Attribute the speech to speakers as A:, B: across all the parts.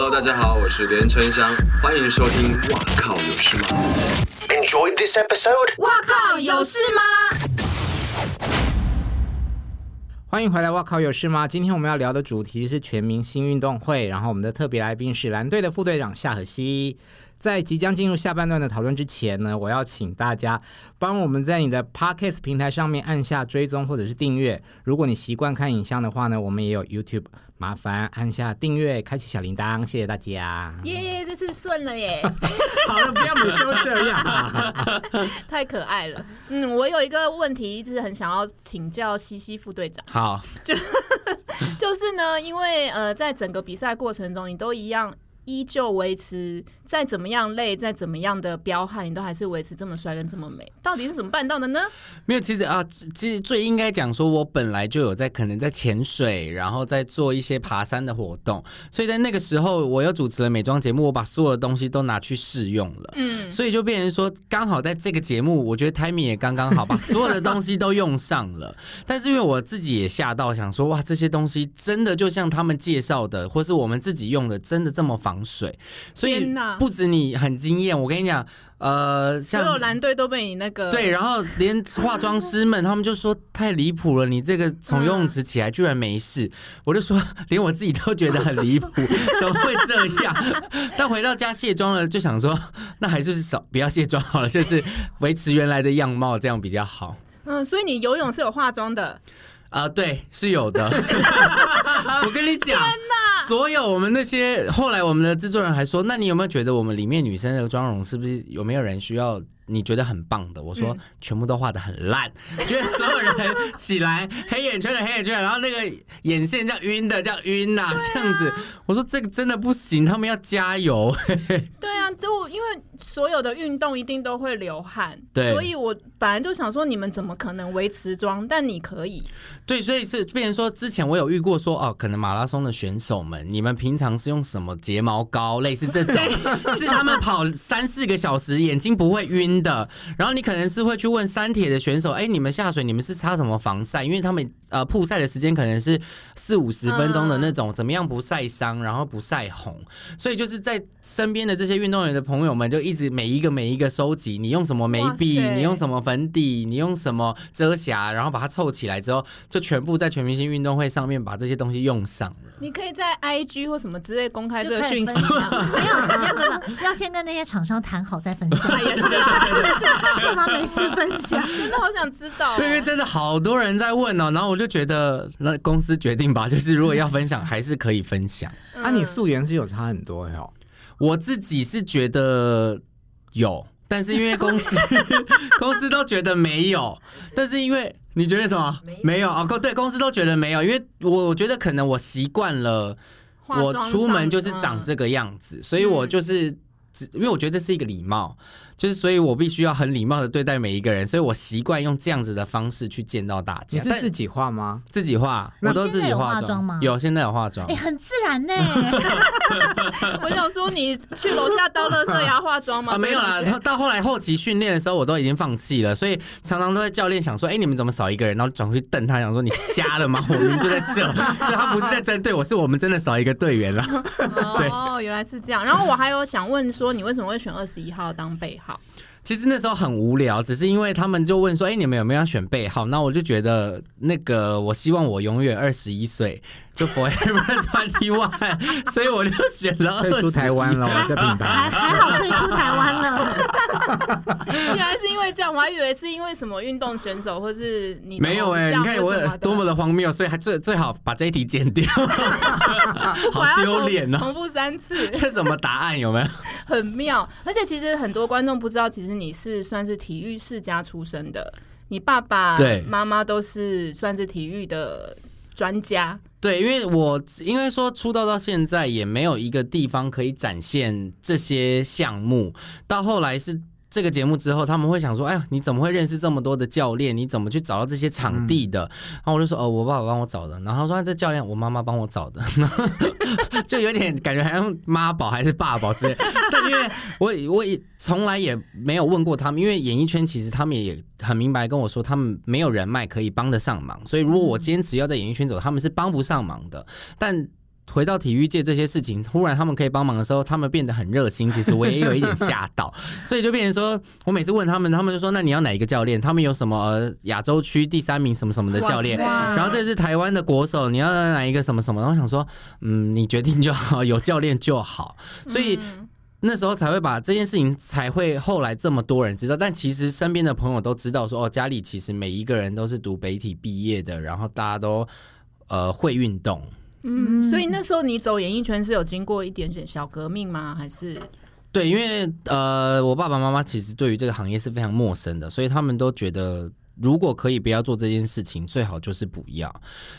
A: Hello，大家好，我是连春香，欢迎收听。哇靠，有事吗
B: ？Enjoy this episode。
C: 哇靠，有事吗？
D: 欢迎回来，哇靠，有事吗？今天我们要聊的主题是全明星运动会，然后我们的特别来宾是蓝队的副队长夏荷熙。在即将进入下半段的讨论之前呢，我要请大家帮我们在你的 Podcast 平台上面按下追踪或者是订阅。如果你习惯看影像的话呢，我们也有 YouTube，麻烦按下订阅，开启小铃铛，谢谢大家。
C: 耶，这次顺了耶！
D: 好了，不要每次都这样，
C: 太可爱了。嗯，我有一个问题，一直很想要请教西西副队长。
D: 好，
C: 就 就是呢，因为呃，在整个比赛过程中，你都一样。依旧维持，再怎么样累，再怎么样的彪悍，你都还是维持这么帅跟这么美，到底是怎么办到的呢？
E: 没有，其实啊，其实最应该讲说，我本来就有在可能在潜水，然后在做一些爬山的活动，所以在那个时候，我又主持了美妆节目，我把所有的东西都拿去试用了，嗯，所以就变成说，刚好在这个节目，我觉得 timing 也刚刚好，把所有的东西都用上了。但是因为我自己也吓到，想说，哇，这些东西真的就像他们介绍的，或是我们自己用的，真的这么防水，所以不止你很惊艳，我跟你讲，呃，像
C: 所有蓝队都被你那个
E: 对，然后连化妆师们他们就说太离谱了，你这个从游泳池起来居然没事，嗯、我就说连我自己都觉得很离谱，怎么会这样？但回到家卸妆了，就想说那还是少不要卸妆好了，就是维持原来的样貌，这样比较好。
C: 嗯，所以你游泳是有化妆的。
E: 啊、呃，对，是有的。我跟你讲，所有我们那些后来我们的制作人还说，那你有没有觉得我们里面女生的妆容是不是有没有人需要？你觉得很棒的，我说全部都画的很烂，嗯、觉得所有人起来黑眼圈的黑眼圈，然后那个眼线这样晕的这样晕呐、啊，这样子，我说这个真的不行，他们要加油。
C: 对啊，就因为所有的运动一定都会流汗，
E: 对，
C: 所以我本来就想说你们怎么可能维持妆，但你可以。
E: 对，所以是变成说之前我有遇过说哦，可能马拉松的选手们，你们平常是用什么睫毛膏，类似这种，是他们跑三四个小时眼睛不会晕。的，然后你可能是会去问三铁的选手，哎，你们下水你们是擦什么防晒？因为他们呃曝晒的时间可能是四五十分钟的那种，怎么样不晒伤，然后不晒红？所以就是在身边的这些运动员的朋友们，就一直每一个每一个收集，你用什么眉笔，你用什么粉底，你用什么遮瑕，然后把它凑起来之后，就全部在全明星运动会上面把这些东西用上了。
C: 你可以在 IG 或什么之类公开这个讯息，
F: 没有没有没有，要先跟那些厂商谈好再分享。也是干嘛没事分享？
C: 真的好想知道、哦。
E: 对，因为真的好多人在问哦，然后我就觉得那公司决定吧，就是如果要分享，还是可以分享。
D: 那、嗯啊、你素颜是有差很多哟。
E: 我自己是觉得有，但是因为公司 公司都觉得没有，但是因为你觉得什么？没有啊？哦，对，公司都觉得没有，因为我我觉得可能我习惯了，我出门就是长这个样子，嗯、所以我就是只因为我觉得这是一个礼貌。就是，所以我必须要很礼貌的对待每一个人，所以我习惯用这样子的方式去见到大家。
D: 你是自己化吗？
E: 自己化，我都自己化妆吗？有，现在有化妆。
F: 哎、欸，很自然呢。
C: 我想说，你去楼下倒垃圾也要化妆吗？
E: 啊，没有啦。到后来后期训练的时候，我都已经放弃了，所以常常都在教练想说，哎、欸，你们怎么少一个人？然后转回去瞪他，想说你瞎了吗？我们就在这，就他不是在针对我，是我们真的少一个队员了。
C: 哦，原来是这样。然后我还有想问说，说你为什么会选二十一号当备号？好，
E: 其实那时候很无聊，只是因为他们就问说：“哎、欸，你们有没有要选背号？”那我就觉得那个，我希望我永远二十一岁。就 Forever Twenty One，所以我就选了
D: 退出台湾了。这品牌
F: 还还好退出台湾了。
C: 原来是因为这样，我还以为是因为什么运动选手，或是你
E: 没有哎、欸？你看我多么的荒谬，所以还最最好把这一题剪掉，好丢脸哦！
C: 重复三次，
E: 这什么答案有没有？
C: 很妙，而且其实很多观众不知道，其实你是算是体育世家出身的，你爸爸、妈妈都是算是体育的专家。
E: 对，因为我应该说出道到现在也没有一个地方可以展现这些项目，到后来是。这个节目之后，他们会想说：“哎呀，你怎么会认识这么多的教练？你怎么去找到这些场地的？”嗯、然后我就说：“哦，我爸爸帮我找的。”然后他说：“这教练，我妈妈帮我找的。”就有点感觉好像妈宝还是爸宝之类。但因为我我也从来也没有问过他们，因为演艺圈其实他们也很明白跟我说，他们没有人脉可以帮得上忙。所以如果我坚持要在演艺圈走，他们是帮不上忙的。但回到体育界这些事情，忽然他们可以帮忙的时候，他们变得很热心。其实我也有一点吓到，所以就变成说我每次问他们，他们就说：“那你要哪一个教练？”他们有什么亚洲区第三名什么什么的教练，然后这是台湾的国手，你要哪一个什么什么？然后我想说，嗯，你决定就好，有教练就好。所以那时候才会把这件事情才会后来这么多人知道，但其实身边的朋友都知道说，哦，家里其实每一个人都是读北体毕业的，然后大家都呃会运动。
C: 嗯，所以那时候你走演艺圈是有经过一点点小革命吗？还是？
E: 对，因为呃，我爸爸妈妈其实对于这个行业是非常陌生的，所以他们都觉得如果可以不要做这件事情，最好就是不要。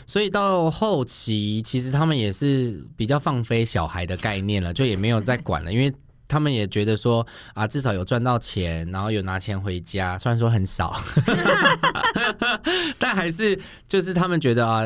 E: 所以到后期，其实他们也是比较放飞小孩的概念了，就也没有再管了，因为他们也觉得说啊，至少有赚到钱，然后有拿钱回家，虽然说很少，但还是就是他们觉得啊。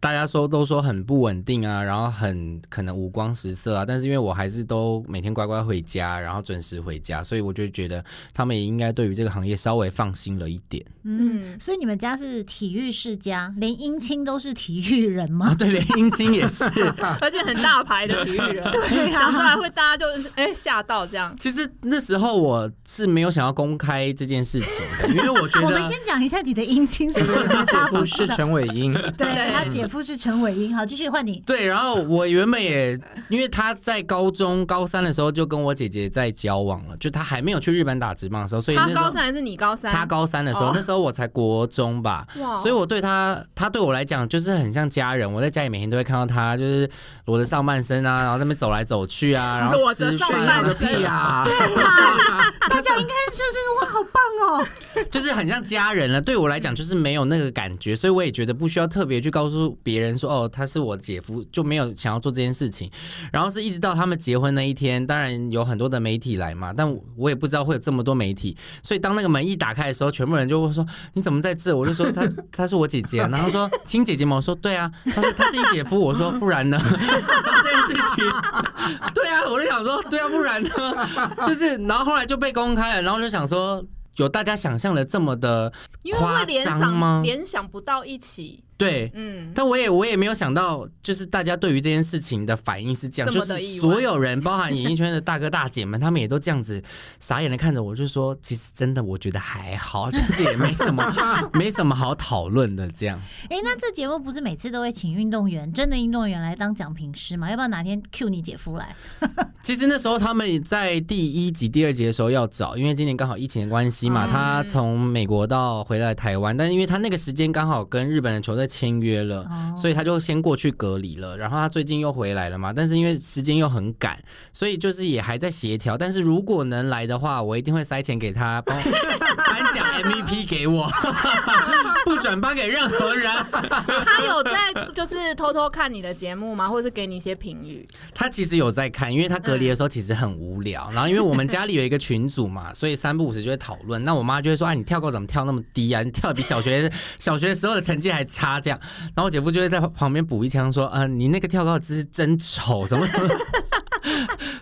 E: 大家说都说很不稳定啊，然后很可能五光十色啊，但是因为我还是都每天乖乖回家，然后准时回家，所以我就觉得他们也应该对于这个行业稍微放心了一点。
F: 嗯，所以你们家是体育世家，连姻亲都是体育人吗？
E: 啊、对，连姻亲也是，
C: 而且很大牌的体育人，对、啊，讲出来会大家就是哎吓到这样。
E: 其实那时候我是没有想要公开这件事情的，因为我觉得
F: 我们先讲一下你的姻亲是谁，他
D: 姐夫是陈伟英，
F: 对，他姐。夫是陈伟英，好，继续换你。
E: 对，然后我原本也，因为他在高中高三的时候就跟我姐姐在交往了，就他还没有去日本打职棒的时候，所以那时候
C: 他高三还是你高三？
E: 他高三的时候，哦、那时候我才国中吧，所以我对他，他对我来讲就是很像家人。我在家里每天都会看到他，就是裸着上半身啊，然后在那边走来走去啊，然后
C: 裸着上半身
E: 啊，
F: 对啊，大家应该就是哇，好棒哦，
E: 就是很像家人了。对我来讲就是没有那个感觉，所以我也觉得不需要特别去告诉。别人说哦，他是我姐夫，就没有想要做这件事情。然后是一直到他们结婚那一天，当然有很多的媒体来嘛，但我也不知道会有这么多媒体。所以当那个门一打开的时候，全部人就会说：“你怎么在这？”我就说：“他 他是我姐姐。”然后说：“亲姐姐吗？”我说：“对啊。”他说：“他是你姐夫。”我说：“不然呢？” 这件事情，对啊，我就想说：“对啊，不然呢？” 就是，然后后来就被公开了，然后就想说，有大家想象的这么的夸张吗？
C: 联想不到一起。
E: 对，嗯，但我也我也没有想到，就是大家对于这件事情的反应是这样，就是所有人，包含演艺圈的大哥大姐们，他们也都这样子傻眼的看着我，就说，其实真的我觉得还好，就是也没什么没什么好讨论的这样。
F: 哎、欸，那这节目不是每次都会请运动员，真的运动员来当讲评师吗？要不要哪天 cue 你姐夫来？
E: 其实那时候他们在第一集、第二集的时候要找，因为今年刚好疫情的关系嘛，他从美国到回来台湾，但是因为他那个时间刚好跟日本的球队。签约了，所以他就先过去隔离了。然后他最近又回来了嘛，但是因为时间又很赶，所以就是也还在协调。但是如果能来的话，我一定会塞钱给他，颁奖 MVP 给我，不转颁给任何人。
C: 他有在就是偷偷看你的节目吗？或者是给你一些评语？
E: 他其实有在看，因为他隔离的时候其实很无聊。然后因为我们家里有一个群组嘛，所以三不五时就会讨论。那我妈就会说：“啊，你跳高怎么跳那么低啊？你跳的比小学小学时候的成绩还差。”这样，然后我姐夫就会在旁边补一枪说：“啊、呃，你那个跳高姿势真丑，什么什么。”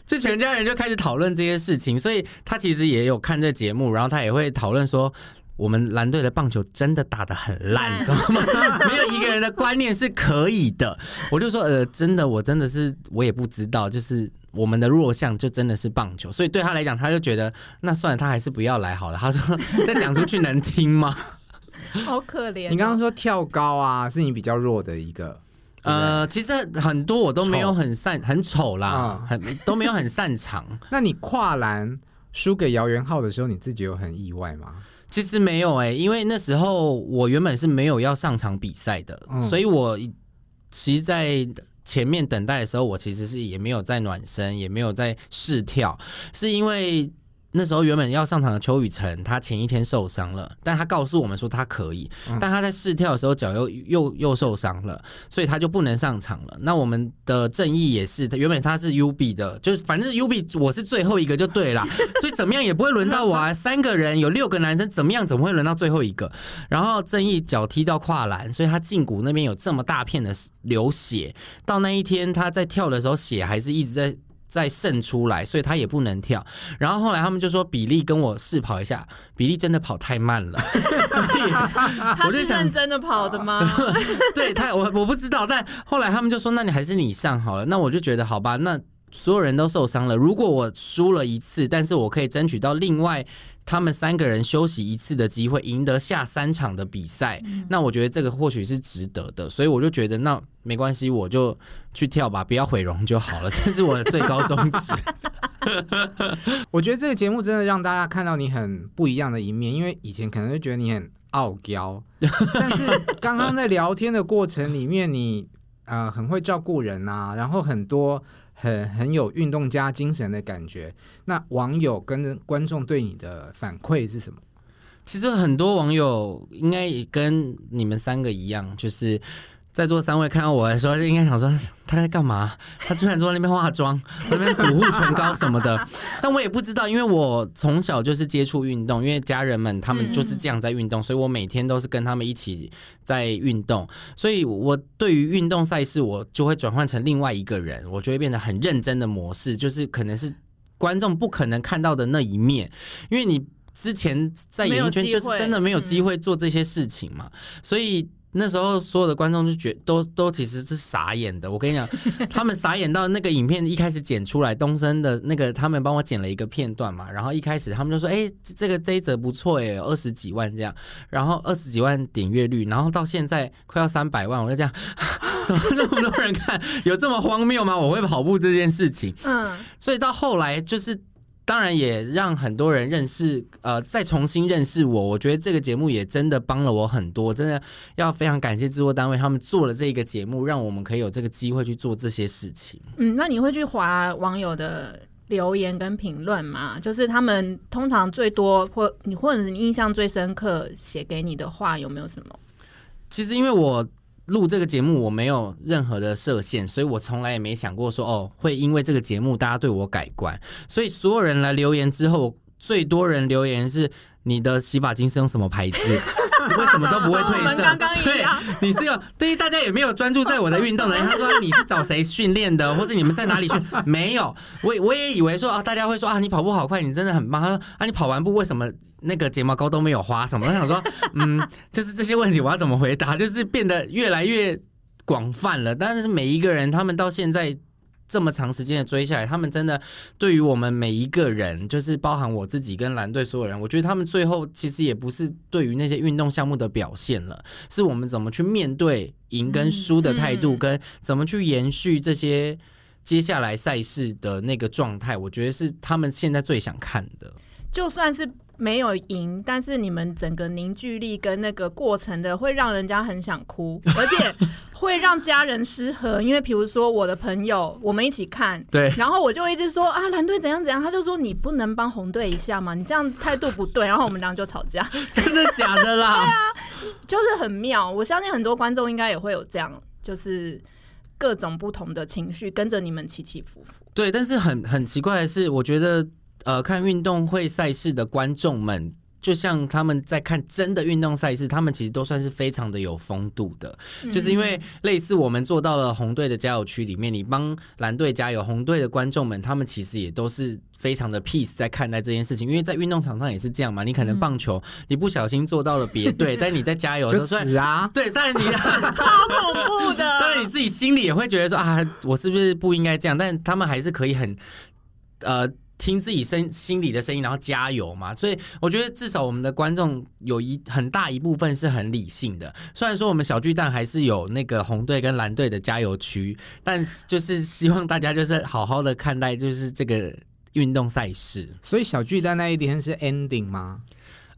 E: 就全家人就开始讨论这些事情，所以他其实也有看这节目，然后他也会讨论说：“我们蓝队的棒球真的打得很烂，知道吗？没有一个人的观念是可以的。”我就说：“呃，真的，我真的是我也不知道，就是我们的弱项就真的是棒球，所以对他来讲，他就觉得那算了，他还是不要来好了。”他说：“ 再讲出去能听吗？”
C: 好可怜、哦！
D: 你刚刚说跳高啊，是你比较弱的一个。
E: 呃，其实很多我都没有很擅，很丑啦，嗯、很都没有很擅长。
D: 那你跨栏输给姚元浩的时候，你自己有很意外吗？
E: 其实没有哎、欸，因为那时候我原本是没有要上场比赛的，嗯、所以我其实在前面等待的时候，我其实是也没有在暖身，也没有在试跳，是因为。那时候原本要上场的邱雨辰，他前一天受伤了，但他告诉我们说他可以，但他在试跳的时候脚又又又受伤了，所以他就不能上场了。那我们的正义也是，原本他是 UB 的，就是反正 UB 我是最后一个就对了，所以怎么样也不会轮到我啊。三个人有六个男生，怎么样怎么会轮到最后一个？然后正义脚踢到跨栏，所以他胫骨那边有这么大片的流血。到那一天他在跳的时候，血还是一直在。再渗出来，所以他也不能跳。然后后来他们就说比利跟我试跑一下，比利真的跑太慢了，所以
C: 他是认真的跑的吗？
E: 对他，我我不知道。但后来他们就说，那你还是你上好了。那我就觉得好吧，那所有人都受伤了。如果我输了一次，但是我可以争取到另外。他们三个人休息一次的机会，赢得下三场的比赛，嗯，那我觉得这个或许是值得的，所以我就觉得那没关系，我就去跳吧，不要毁容就好了，这是我的最高宗旨。
D: 我觉得这个节目真的让大家看到你很不一样的一面，因为以前可能就觉得你很傲娇，但是刚刚在聊天的过程里面你，你呃很会照顾人啊，然后很多。很很有运动家精神的感觉。那网友跟观众对你的反馈是什么？
E: 其实很多网友应该也跟你们三个一样，就是。在座三位看到我的时候，就应该想说他在干嘛？他居然坐在那边化妆，那边补护唇膏什么的。但我也不知道，因为我从小就是接触运动，因为家人们他们就是这样在运动，所以我每天都是跟他们一起在运动。所以我对于运动赛事，我就会转换成另外一个人，我就会变得很认真的模式，就是可能是观众不可能看到的那一面，因为你之前在演艺圈就是真的没有机会做这些事情嘛，所以。那时候所有的观众就觉都都其实是傻眼的，我跟你讲，他们傻眼到那个影片一开始剪出来，东森的那个他们帮我剪了一个片段嘛，然后一开始他们就说，哎、欸，这个这一则不错哎，二十几万这样，然后二十几万点阅率，然后到现在快要三百万，我就这样，怎么那么多人看？有这么荒谬吗？我会跑步这件事情，嗯，所以到后来就是。当然也让很多人认识，呃，再重新认识我。我觉得这个节目也真的帮了我很多，真的要非常感谢制作单位，他们做了这个节目，让我们可以有这个机会去做这些事情。
C: 嗯，那你会去划网友的留言跟评论吗？就是他们通常最多或你或者是你印象最深刻写给你的话有没有什么？
E: 其实因为我。录这个节目我没有任何的设限，所以我从来也没想过说哦，会因为这个节目大家对我改观。所以所有人来留言之后，最多人留言是你的洗发精是用什么牌子？为什么都不会褪色？
C: 刚刚
E: 对，你是有对于大家也没有专注在我的运动的人。他说你是找谁训练的，或是你们在哪里训？没有，我我也以为说啊，大家会说啊，你跑步好快，你真的很棒。他说啊，你跑完步为什么？那个睫毛膏都没有花什么？我想说，嗯，就是这些问题我要怎么回答？就是变得越来越广泛了。但是每一个人，他们到现在这么长时间的追下来，他们真的对于我们每一个人，就是包含我自己跟蓝队所有人，我觉得他们最后其实也不是对于那些运动项目的表现了，是我们怎么去面对赢跟输的态度，跟怎么去延续这些接下来赛事的那个状态。我觉得是他们现在最想看的，
C: 就算是。没有赢，但是你们整个凝聚力跟那个过程的，会让人家很想哭，而且会让家人失和。因为比如说我的朋友，我们一起看，
E: 对，
C: 然后我就一直说啊，蓝队怎样怎样，他就说你不能帮红队一下嘛？你这样态度不对，然后我们俩就吵架。
E: 真的假的啦？
C: 对啊，就是很妙。我相信很多观众应该也会有这样，就是各种不同的情绪跟着你们起起伏伏。
E: 对，但是很很奇怪的是，我觉得。呃，看运动会赛事的观众们，就像他们在看真的运动赛事，他们其实都算是非常的有风度的。嗯、就是因为类似我们做到了红队的加油区里面，你帮蓝队加油，红队的观众们他们其实也都是非常的 peace 在看待这件事情。因为在运动场上也是这样嘛，你可能棒球、嗯、你不小心做到了别队，但你在加油的时候，
D: 死啊！
E: 对，但是你
C: 超恐怖的，
E: 当然你自己心里也会觉得说啊，我是不是不应该这样？但他们还是可以很呃。听自己声心里的声音，然后加油嘛。所以我觉得至少我们的观众有一很大一部分是很理性的。虽然说我们小巨蛋还是有那个红队跟蓝队的加油区，但就是希望大家就是好好的看待就是这个运动赛事。
D: 所以小巨蛋那一天是 ending 吗？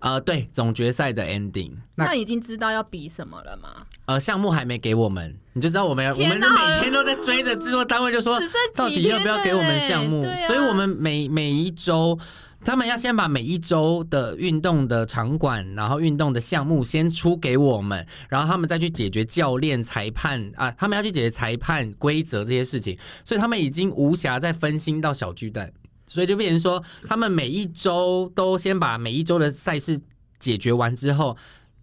E: 呃，对，总决赛的 ending。
C: 那已经知道要比什么了吗？
E: 呃，项目还没给我们，你就知道我们，我们就每天都在追着制作单位，就说到底要不要给我们项目？所以我们每每一周，他们要先把每一周的运动的场馆，然后运动的项目先出给我们，然后他们再去解决教练、裁判啊，他们要去解决裁判规则这些事情，所以他们已经无暇再分心到小巨蛋。所以就变成说，他们每一周都先把每一周的赛事解决完之后，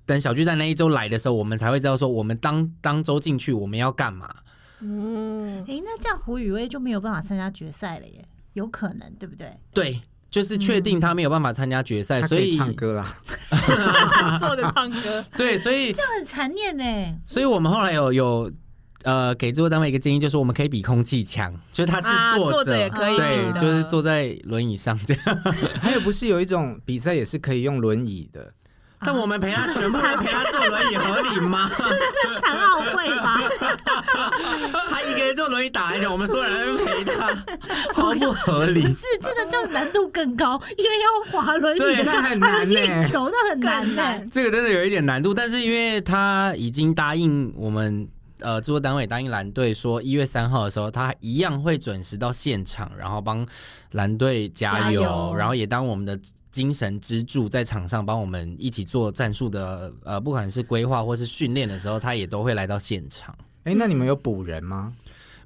E: 等小巨蛋那一周来的时候，我们才会知道说，我们当当周进去我们要干嘛。
C: 嗯，
F: 哎，那这样胡宇威就没有办法参加决赛了耶？有可能，对不对？
E: 对，就是确定他没有办法参加
D: 决赛，
E: 所以
D: 唱歌啦。
C: 坐着唱歌，
E: 对，所以
F: 这样很残念呢。
E: 所以我们后来有有呃给制作单位一个建议，就是我们可以比空气强，就是他是
C: 啊
E: 坐着，
C: 坐着也可以对，
E: 就是坐在轮椅上这样。
D: 还有不是有一种比赛也是可以用轮椅的？
E: 但我们陪他全部人陪他坐轮椅合理吗？
F: 是残奥会吧？
E: 他一个人坐轮椅打篮球，我们所有人陪他，超不合理
F: 不。是这个就难度更高，因为要滑轮椅
E: 对
F: 的，
D: 那很难
F: 还有
D: 呢
F: 运球，那很难呢
C: 更难。
E: 这个真的有一点难度，但是因为他已经答应我们，呃，制作单位答应蓝队说一月三号的时候，他一样会准时到现场，然后帮蓝队加油，
C: 加油
E: 然后也当我们的精神支柱，在场上帮我们一起做战术的，呃，不管是规划或是训练的时候，他也都会来到现场。
D: 哎，那你们有补人吗？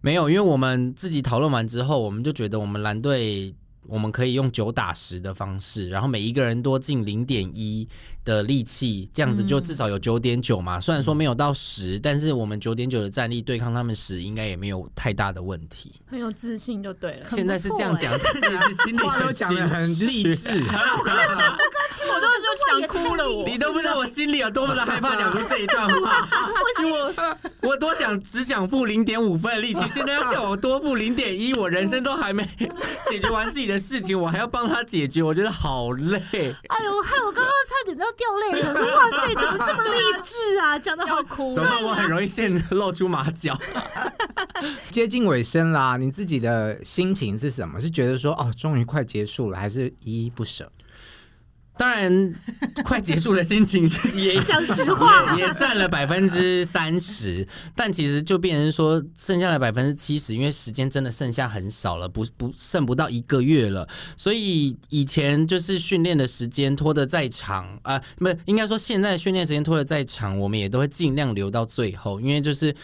E: 没有，因为我们自己讨论完之后，我们就觉得我们蓝队我们可以用九打十的方式，然后每一个人多进零点一的力气，这样子就至少有九点九嘛。虽然说没有到十，但是我们九点九的战力对抗他们十，应该也没有太大的问题。
C: 很有自信就对了。
E: 现在是这样讲，但其实 心里
D: 话都讲的很励志。
C: 我都就想哭了我，
E: 你都不知道我心里有多么的害怕讲出这一段话。我 我多想只想付零点五分的力气，现在要叫我多付零点一，我人生都还没解决完自己的事情，我还要帮他解决，我觉得好累。
F: 哎呦，害我刚刚差点都要掉泪了。我说哇塞，怎么这么励志啊？讲的好哭
E: 怎么办？我很容易现露出马脚。
D: 接近尾声啦，你自己的心情是什么？是觉得说哦，终于快结束了，还是依依不舍？
E: 当然，快结束的心情 也
F: 讲实话
E: 也 也占了百分之三十，但其实就变成说剩下的百分之七十，因为时间真的剩下很少了，不不剩不到一个月了，所以以前就是训练的时间拖得再长啊，不、呃、应该说现在训练时间拖得再长，我们也都会尽量留到最后，因为就是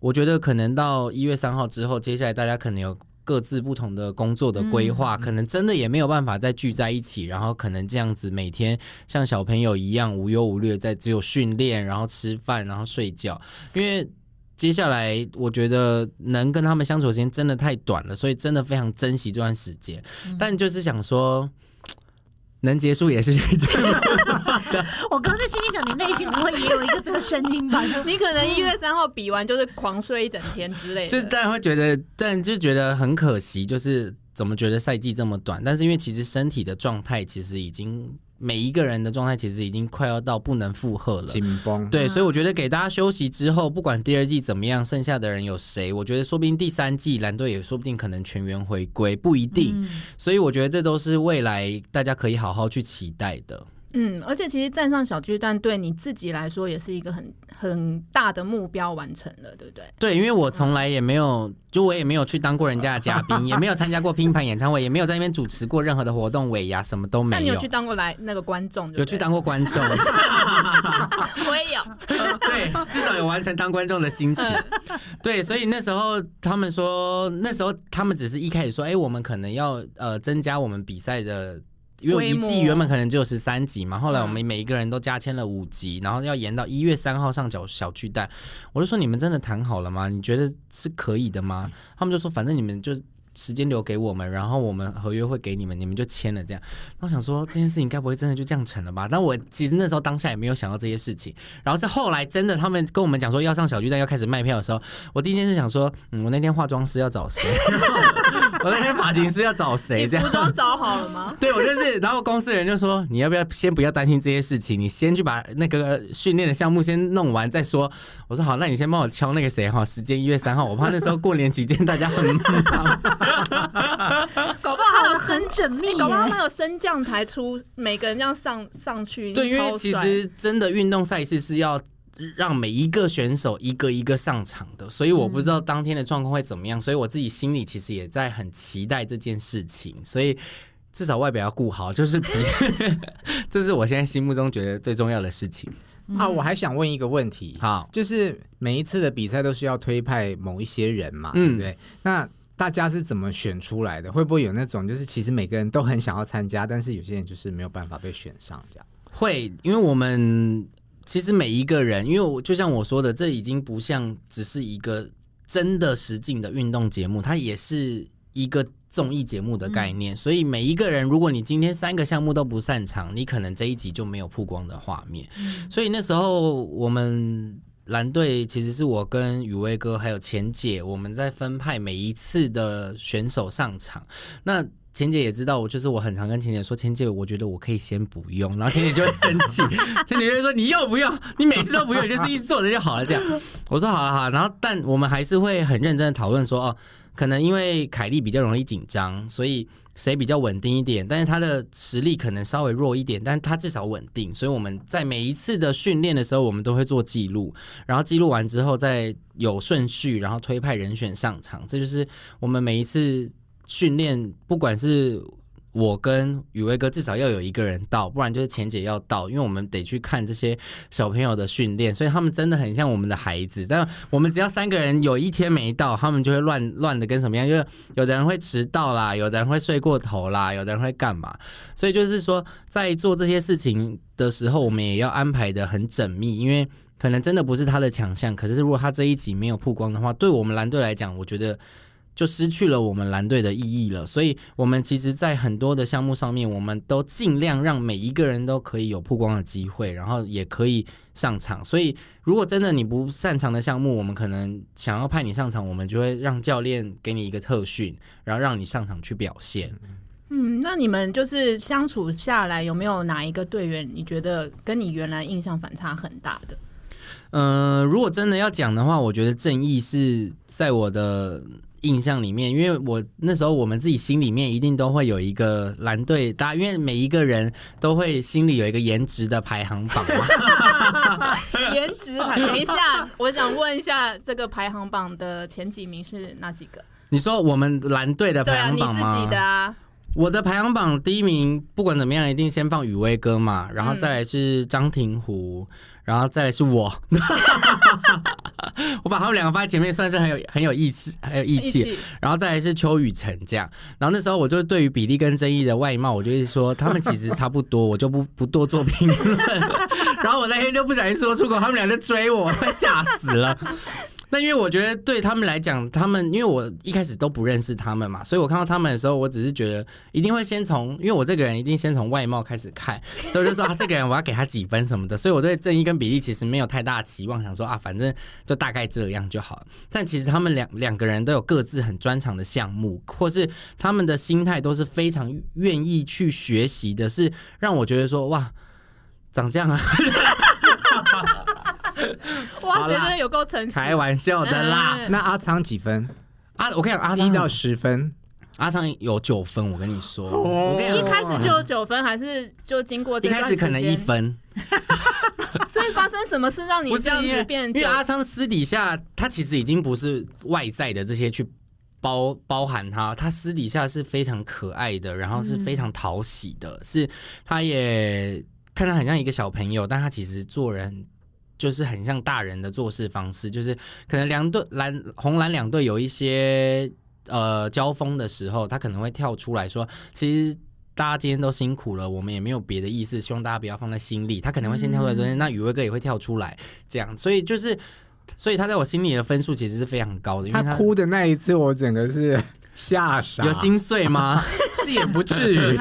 E: 我觉得可能到一月三号之后，接下来大家可能有。各自不同的工作的规划，可能真的也没有办法再聚在一起，然后可能这样子每天像小朋友一样无忧无虑，在只有训练，然后吃饭，然后睡觉。因为接下来我觉得能跟他们相处的时间真的太短了，所以真的非常珍惜这段时间。但就是想说。能结束也是 的。
F: 我刚刚就心里想，你内心不会也有一个这个声音吧？
C: 你可能一月三号比完就是狂睡一整天之类的。
E: 就是大家会觉得，但就觉得很可惜，就是怎么觉得赛季这么短？但是因为其实身体的状态其实已经。每一个人的状态其实已经快要到不能负荷了，
D: 紧绷。
E: 对，所以我觉得给大家休息之后，不管第二季怎么样，剩下的人有谁，我觉得说不定第三季蓝队也说不定可能全员回归，不一定。嗯、所以我觉得这都是未来大家可以好好去期待的。
C: 嗯，而且其实站上小巨蛋对你自己来说也是一个很很大的目标完成了，对不对？
E: 对，因为我从来也没有，就我也没有去当过人家的嘉宾，也没有参加过拼盘演唱会，也没有在那边主持过任何的活动尾牙，什么都没有。
C: 那你有去当过来那个观众？
E: 有去当过观众，
C: 我也有。
E: 对，至少有完成当观众的心情。对，所以那时候他们说，那时候他们只是一开始说，哎，我们可能要呃增加我们比赛的。因为一季原本可能只有十三集嘛，后来我们每一个人都加签了五集，然后要延到一月三号上小小巨蛋。我就说，你们真的谈好了吗？你觉得是可以的吗？他们就说，反正你们就。时间留给我们，然后我们合约会给你们，你们就签了这样。那我想说，这件事情该不会真的就这样成了吧？但我其实那时候当下也没有想到这些事情。然后是后来真的他们跟我们讲说要上小巨蛋要开始卖票的时候，我第一件事想说，嗯，我那天化妆师要找谁？我那天发型师要找谁？这样。
C: 服装找好了吗？
E: 对，我就是。然后公司的人就说，你要不要先不要担心这些事情，你先去把那个训练的项目先弄完再说。我说好，那你先帮我敲那个谁哈，时间一月三号，我怕那时候过年期间大家很忙。
C: 搞不好有
F: 很缜密，
C: 搞不好还有升降台出，每个人这样上上去。
E: 对，因为其实真的运动赛事是要让每一个选手一个一个上场的，所以我不知道当天的状况会怎么样，所以我自己心里其实也在很期待这件事情，所以至少外表要顾好，就是比 这是我现在心目中觉得最重要的事情
D: 啊。我还想问一个问题，
E: 好，
D: 就是每一次的比赛都是要推派某一些人嘛，对不对？那大家是怎么选出来的？会不会有那种就是其实每个人都很想要参加，但是有些人就是没有办法被选上这样？
E: 会，因为我们其实每一个人，因为我就像我说的，这已经不像只是一个真的实境的运动节目，它也是一个综艺节目的概念。所以每一个人，如果你今天三个项目都不擅长，你可能这一集就没有曝光的画面。所以那时候我们。蓝队其实是我跟雨薇哥还有钱姐，我们在分派每一次的选手上场。那钱姐也知道我，就是我很常跟钱姐说，钱姐，我觉得我可以先不用，然后钱姐就会生气，钱姐就会说你要不用，你每次都不用，就是一坐着就好了这样。我说好了好了，然后但我们还是会很认真的讨论说，哦，可能因为凯莉比较容易紧张，所以。谁比较稳定一点，但是他的实力可能稍微弱一点，但他至少稳定。所以我们在每一次的训练的时候，我们都会做记录，然后记录完之后再有顺序，然后推派人选上场。这就是我们每一次训练，不管是。我跟宇威哥至少要有一个人到，不然就是钱姐要到，因为我们得去看这些小朋友的训练，所以他们真的很像我们的孩子。但我们只要三个人有一天没到，他们就会乱乱的跟什么样，就是有的人会迟到啦，有的人会睡过头啦，有的人会干嘛。所以就是说，在做这些事情的时候，我们也要安排得很缜密，因为可能真的不是他的强项。可是如果他这一集没有曝光的话，对我们蓝队来讲，我觉得。就失去了我们蓝队的意义了，所以我们其实，在很多的项目上面，我们都尽量让每一个人都可以有曝光的机会，然后也可以上场。所以，如果真的你不擅长的项目，我们可能想要派你上场，我们就会让教练给你一个特训，然后让你上场去表现。
C: 嗯，那你们就是相处下来，有没有哪一个队员你觉得跟你原来印象反差很大的？
E: 嗯、呃，如果真的要讲的话，我觉得正义是在我的。印象里面，因为我那时候我们自己心里面一定都会有一个蓝队，大家因为每一个人都会心里有一个颜值的排行榜嘛。
C: 颜值排，等一下，我想问一下，这个排行榜的前几名是哪几个？
E: 你说我们蓝队的排行榜吗？
C: 对啊，你自己的啊。
E: 我的排行榜第一名，不管怎么样，一定先放雨薇哥嘛，然后再来是张庭湖。嗯然后再来是我，我把他们两个放在前面，算是很有很有义气，很有义气。然后再来是邱雨辰这样。然后那时候我就对于比利跟争议的外貌，我就是说他们其实差不多，我就不不多做评论。然后我那天就不小心说出口，他们俩就追我，快吓死了。那因为我觉得对他们来讲，他们因为我一开始都不认识他们嘛，所以我看到他们的时候，我只是觉得一定会先从，因为我这个人一定先从外貌开始看，所以我就说啊，这个人我要给他几分什么的。所以我对正义跟比利其实没有太大期望，想说啊，反正就大概这样就好了。但其实他们两两个人都有各自很专长的项目，或是他们的心态都是非常愿意去学习的，是让我觉得说哇，长这样啊。
C: 哇塞，真的有够诚实！
E: 开玩笑的啦。
C: 嗯、
D: 那阿昌几分？
E: 阿我跟你讲，阿昌
D: 一到十分，
E: 阿昌有九分。我跟你说，
C: 哦、我跟你说一开始就有九分，还是就经过这段时间？
E: 一开始可能一分。
C: 所以发生什么事让你这样子变？
E: 因为阿昌私底下，他其实已经不是外在的这些去包包含他，他私底下是非常可爱的，然后是非常讨喜的，嗯、是他也看他很像一个小朋友，但他其实做人。就是很像大人的做事方式，就是可能两队蓝红蓝两队有一些呃交锋的时候，他可能会跳出来说，其实大家今天都辛苦了，我们也没有别的意思，希望大家不要放在心里。他可能会先跳出来说，那宇威哥也会跳出来，这样，所以就是，所以他在我心里的分数其实是非常高的。因为他，
D: 他哭的那一次，我整个是吓傻，
E: 有心碎吗？
D: 是也不至于。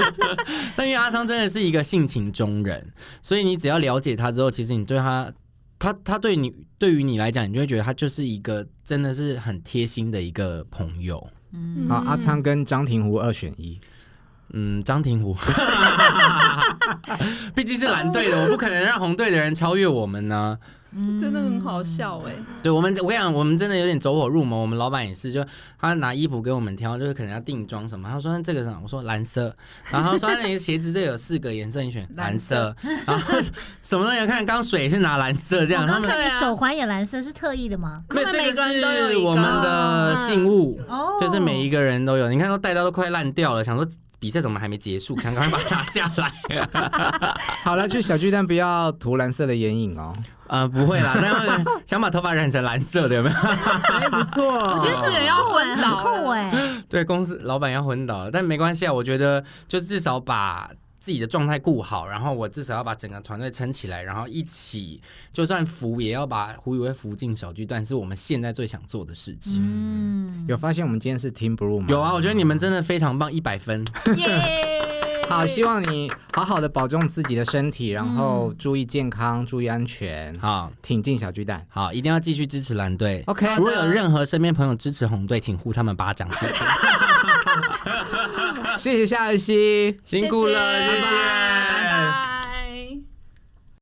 E: 但因为阿昌真的是一个性情中人，所以你只要了解他之后，其实你对他，他他对你，对于你来讲，你就会觉得他就是一个真的是很贴心的一个朋友。
D: 嗯，好，阿昌跟张庭湖二选一。
E: 嗯，张庭湖，毕竟是蓝队的，我不可能让红队的人超越我们呢。
C: 真的很好笑哎、欸！
E: 对我们，我跟你讲，我们真的有点走火入魔。我们老板也是，就他拿衣服给我们挑，就是可能要定妆什么。他说这个什么，我说蓝色。然后他说那你鞋子这有四个颜色，你选蓝色。然后什么东西看，刚水是拿蓝色这样。他们
F: 手环也蓝色，是特意的吗？
E: 没有，这个是我们的信物，哦、就是每一个人都有。你看都戴到都快烂掉了，想说。比赛怎么还没结束？想赶快把它拿下来。
D: 好了，去小巨蛋不要涂蓝色的眼影哦。
E: 呃，不会啦，那 想把头发染成蓝色的有没有？
D: 还不错。
C: 我觉得这个人要昏倒，
F: 酷哎。
E: 对，公司老板要昏倒，但没关系啊。我觉得就至少把自己的状态顾好，然后我至少要把整个团队撑起来，然后一起就算扶也要把胡宇威扶进小巨蛋，是我们现在最想做的事情。
F: 嗯，
D: 有发现我们今天是 Team Blue 吗？
E: 有啊，我觉得你们真的非常棒，一百分。
C: 耶！
D: 好，希望你好好的保重自己的身体，然后注意健康，注意安全。
E: 好，
D: 挺进小巨蛋。
E: 好，一定要继续支持蓝队。
D: OK，
E: 如果有任何身边朋友支持红队，请呼他们巴掌。谢谢，
D: 谢谢夏雨熙，
E: 辛苦了，谢谢。
C: 拜拜。